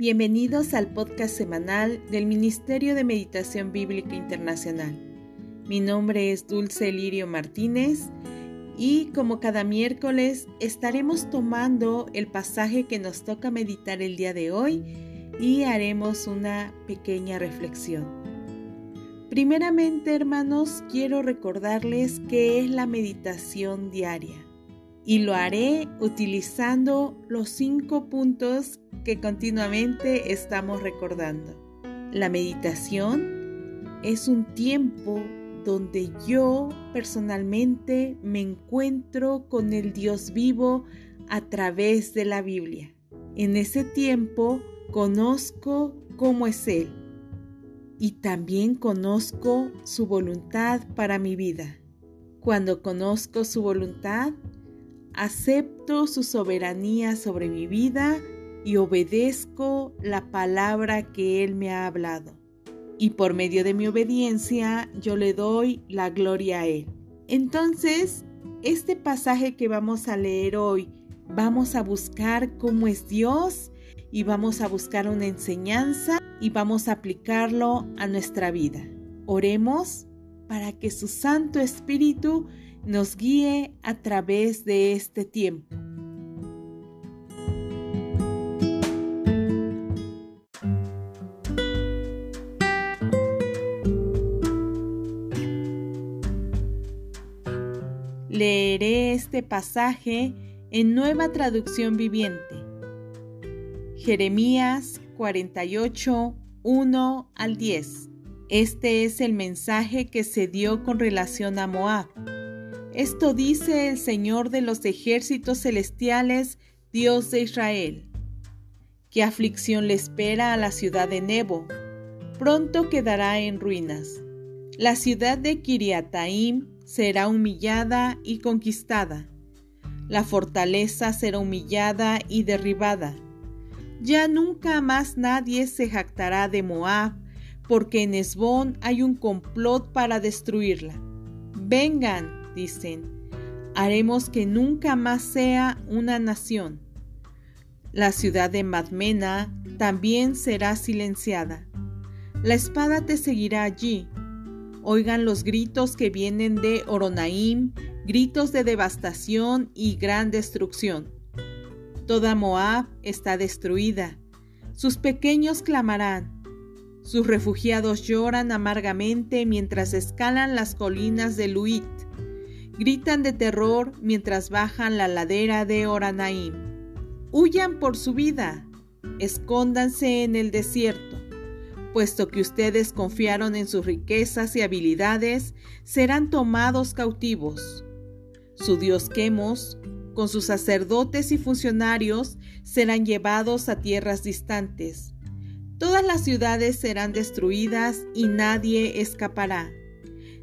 Bienvenidos al podcast semanal del Ministerio de Meditación Bíblica Internacional. Mi nombre es Dulce Lirio Martínez y como cada miércoles estaremos tomando el pasaje que nos toca meditar el día de hoy y haremos una pequeña reflexión. Primeramente, hermanos, quiero recordarles qué es la meditación diaria y lo haré utilizando los cinco puntos que continuamente estamos recordando. La meditación es un tiempo donde yo personalmente me encuentro con el Dios vivo a través de la Biblia. En ese tiempo conozco cómo es Él y también conozco su voluntad para mi vida. Cuando conozco su voluntad, acepto su soberanía sobre mi vida y obedezco la palabra que Él me ha hablado. Y por medio de mi obediencia yo le doy la gloria a Él. Entonces, este pasaje que vamos a leer hoy, vamos a buscar cómo es Dios y vamos a buscar una enseñanza y vamos a aplicarlo a nuestra vida. Oremos para que su Santo Espíritu nos guíe a través de este tiempo. Leeré este pasaje en nueva traducción viviente. Jeremías 48, 1 al 10. Este es el mensaje que se dio con relación a Moab. Esto dice el Señor de los ejércitos celestiales, Dios de Israel. ¿Qué aflicción le espera a la ciudad de Nebo? Pronto quedará en ruinas. La ciudad de Kiriataim será humillada y conquistada. La fortaleza será humillada y derribada. Ya nunca más nadie se jactará de Moab, porque en Esbón hay un complot para destruirla. Vengan, dicen, haremos que nunca más sea una nación. La ciudad de Madmena también será silenciada. La espada te seguirá allí. Oigan los gritos que vienen de Oronaim, gritos de devastación y gran destrucción. Toda Moab está destruida. Sus pequeños clamarán. Sus refugiados lloran amargamente mientras escalan las colinas de Luit gritan de terror mientras bajan la ladera de Oranaim. Huyan por su vida, escóndanse en el desierto, puesto que ustedes confiaron en sus riquezas y habilidades, serán tomados cautivos. Su dios Quemos, con sus sacerdotes y funcionarios, serán llevados a tierras distantes. Todas las ciudades serán destruidas y nadie escapará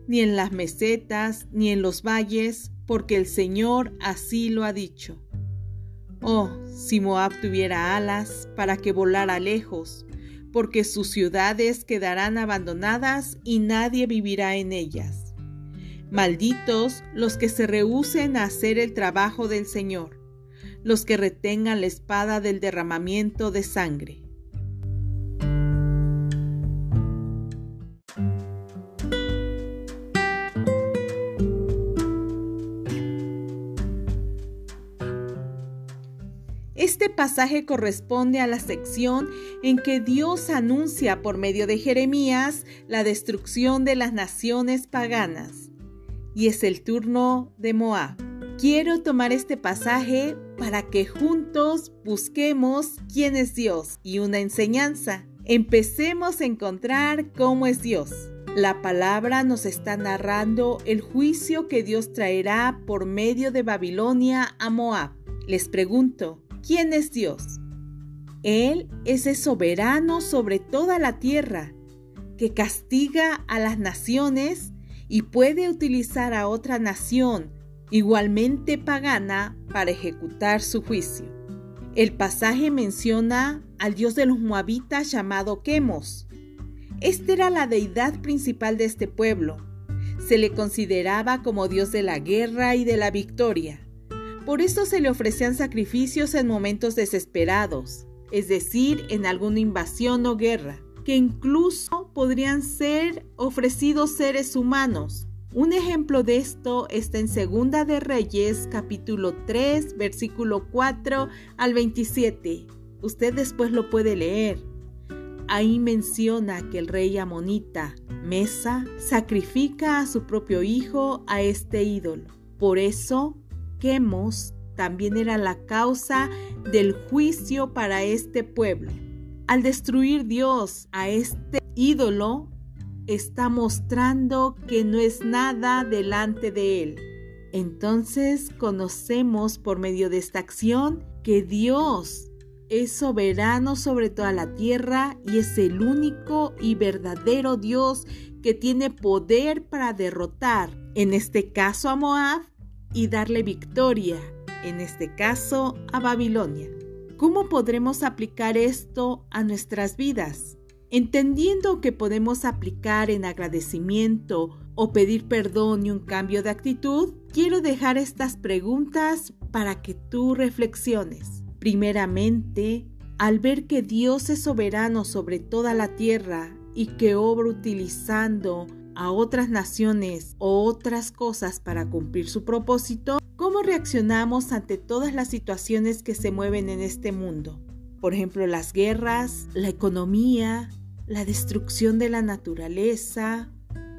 ni en las mesetas, ni en los valles, porque el Señor así lo ha dicho. Oh, si Moab tuviera alas para que volara lejos, porque sus ciudades quedarán abandonadas y nadie vivirá en ellas. Malditos los que se rehúsen a hacer el trabajo del Señor, los que retengan la espada del derramamiento de sangre. Pasaje corresponde a la sección en que Dios anuncia por medio de Jeremías la destrucción de las naciones paganas. Y es el turno de Moab. Quiero tomar este pasaje para que juntos busquemos quién es Dios y una enseñanza. Empecemos a encontrar cómo es Dios. La palabra nos está narrando el juicio que Dios traerá por medio de Babilonia a Moab. Les pregunto, ¿Quién es Dios? Él es el soberano sobre toda la tierra, que castiga a las naciones y puede utilizar a otra nación igualmente pagana para ejecutar su juicio. El pasaje menciona al dios de los moabitas llamado Quemos. Esta era la deidad principal de este pueblo. Se le consideraba como dios de la guerra y de la victoria. Por eso se le ofrecían sacrificios en momentos desesperados. es decir, en alguna invasión o guerra, que incluso podrían ser ofrecidos seres humanos. Un ejemplo de esto está en Segunda de Reyes, capítulo 3, versículo 4 al 27. Usted después lo puede leer. Ahí menciona que el rey amonita, Mesa, sacrifica a su propio hijo a este ídolo. Por eso, Quemos también era la causa del juicio para este pueblo. Al destruir Dios a este ídolo, está mostrando que no es nada delante de él. Entonces conocemos por medio de esta acción que Dios es soberano sobre toda la tierra y es el único y verdadero Dios que tiene poder para derrotar, en este caso a Moab, y darle victoria, en este caso a Babilonia. ¿Cómo podremos aplicar esto a nuestras vidas? Entendiendo que podemos aplicar en agradecimiento o pedir perdón y un cambio de actitud, quiero dejar estas preguntas para que tú reflexiones. Primeramente, al ver que Dios es soberano sobre toda la tierra y que obra utilizando a otras naciones o otras cosas para cumplir su propósito, ¿cómo reaccionamos ante todas las situaciones que se mueven en este mundo? Por ejemplo, las guerras, la economía, la destrucción de la naturaleza.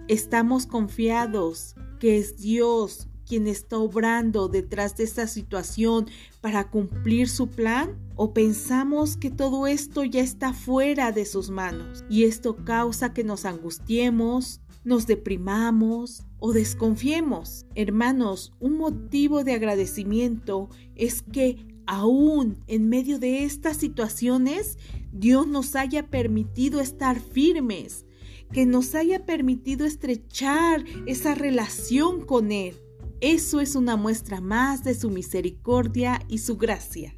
¿Estamos confiados que es Dios quien está obrando detrás de esta situación para cumplir su plan? ¿O pensamos que todo esto ya está fuera de sus manos y esto causa que nos angustiemos, nos deprimamos o desconfiemos? Hermanos, un motivo de agradecimiento es que aún en medio de estas situaciones, Dios nos haya permitido estar firmes, que nos haya permitido estrechar esa relación con Él. Eso es una muestra más de su misericordia y su gracia.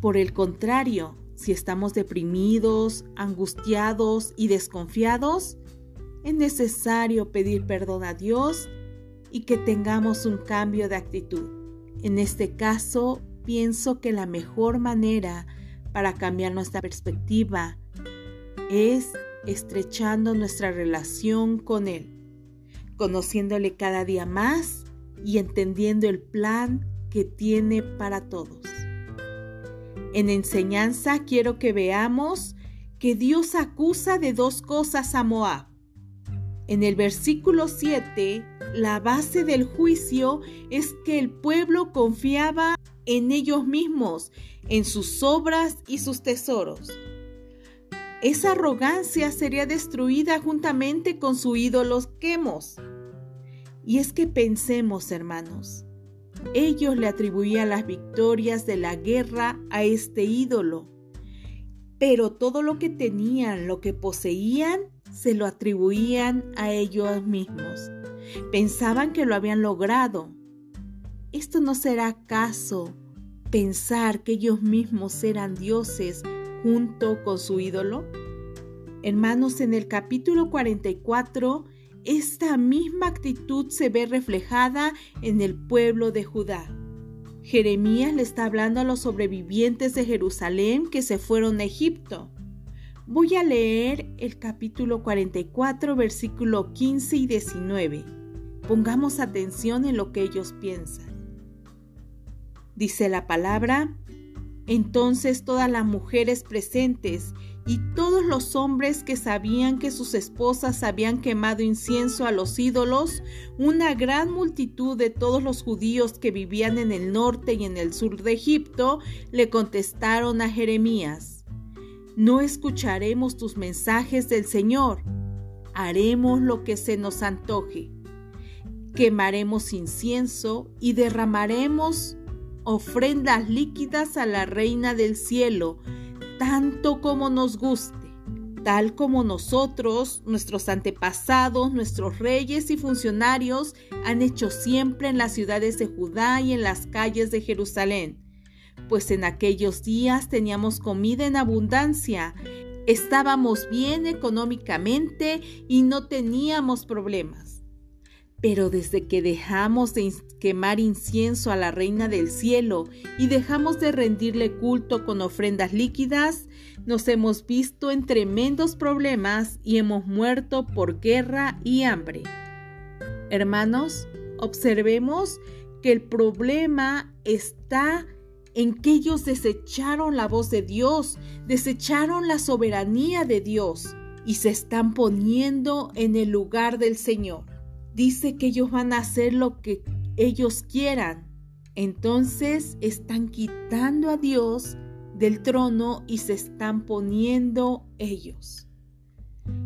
Por el contrario, si estamos deprimidos, angustiados y desconfiados, es necesario pedir perdón a Dios y que tengamos un cambio de actitud. En este caso, pienso que la mejor manera para cambiar nuestra perspectiva es estrechando nuestra relación con Él, conociéndole cada día más y entendiendo el plan que tiene para todos. En enseñanza quiero que veamos que Dios acusa de dos cosas a Moab. En el versículo 7, la base del juicio es que el pueblo confiaba en ellos mismos, en sus obras y sus tesoros. Esa arrogancia sería destruida juntamente con su ídolo Quemos. Y es que pensemos, hermanos, ellos le atribuían las victorias de la guerra a este ídolo, pero todo lo que tenían, lo que poseían, se lo atribuían a ellos mismos. Pensaban que lo habían logrado. ¿Esto no será acaso pensar que ellos mismos eran dioses junto con su ídolo? Hermanos, en el capítulo 44 esta misma actitud se ve reflejada en el pueblo de Judá. Jeremías le está hablando a los sobrevivientes de Jerusalén que se fueron a Egipto. Voy a leer el capítulo 44, versículo 15 y 19. Pongamos atención en lo que ellos piensan. Dice la palabra, entonces todas las mujeres presentes y todos los hombres que sabían que sus esposas habían quemado incienso a los ídolos, una gran multitud de todos los judíos que vivían en el norte y en el sur de Egipto, le contestaron a Jeremías, No escucharemos tus mensajes del Señor, haremos lo que se nos antoje, quemaremos incienso y derramaremos ofrendas líquidas a la Reina del Cielo, tanto como nos guste, tal como nosotros, nuestros antepasados, nuestros reyes y funcionarios han hecho siempre en las ciudades de Judá y en las calles de Jerusalén. Pues en aquellos días teníamos comida en abundancia, estábamos bien económicamente y no teníamos problemas. Pero desde que dejamos de quemar incienso a la Reina del Cielo y dejamos de rendirle culto con ofrendas líquidas, nos hemos visto en tremendos problemas y hemos muerto por guerra y hambre. Hermanos, observemos que el problema está en que ellos desecharon la voz de Dios, desecharon la soberanía de Dios y se están poniendo en el lugar del Señor dice que ellos van a hacer lo que ellos quieran. Entonces están quitando a Dios del trono y se están poniendo ellos.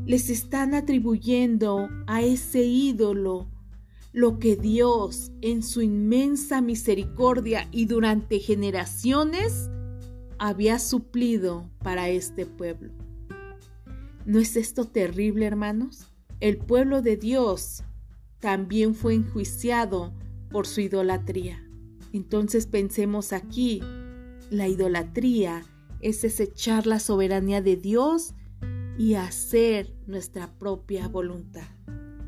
Les están atribuyendo a ese ídolo lo que Dios en su inmensa misericordia y durante generaciones había suplido para este pueblo. ¿No es esto terrible, hermanos? El pueblo de Dios también fue enjuiciado por su idolatría. Entonces pensemos aquí, la idolatría es desechar la soberanía de Dios y hacer nuestra propia voluntad.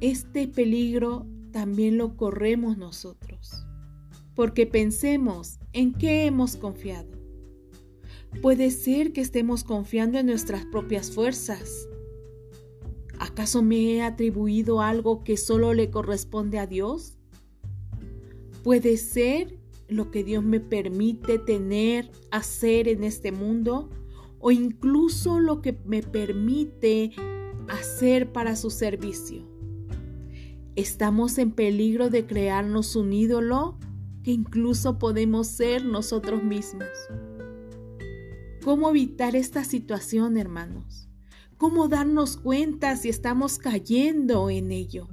Este peligro también lo corremos nosotros, porque pensemos en qué hemos confiado. Puede ser que estemos confiando en nuestras propias fuerzas, ¿Acaso me he atribuido algo que solo le corresponde a Dios? ¿Puede ser lo que Dios me permite tener, hacer en este mundo? ¿O incluso lo que me permite hacer para su servicio? ¿Estamos en peligro de crearnos un ídolo que incluso podemos ser nosotros mismos? ¿Cómo evitar esta situación, hermanos? ¿Cómo darnos cuenta si estamos cayendo en ello?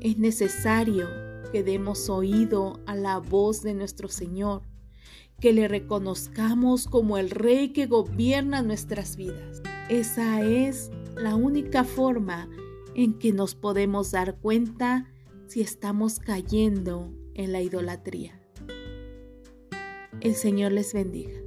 Es necesario que demos oído a la voz de nuestro Señor, que le reconozcamos como el Rey que gobierna nuestras vidas. Esa es la única forma en que nos podemos dar cuenta si estamos cayendo en la idolatría. El Señor les bendiga.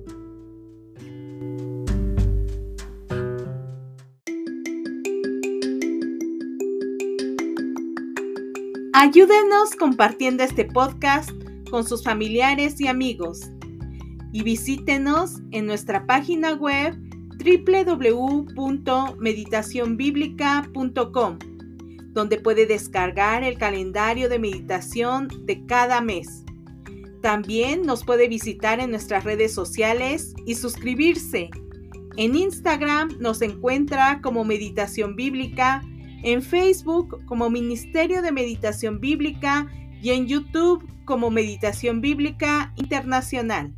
Ayúdenos compartiendo este podcast con sus familiares y amigos. Y visítenos en nuestra página web www.meditacionbiblica.com, donde puede descargar el calendario de meditación de cada mes. También nos puede visitar en nuestras redes sociales y suscribirse. En Instagram nos encuentra como Meditación Bíblica en Facebook como Ministerio de Meditación Bíblica y en YouTube como Meditación Bíblica Internacional.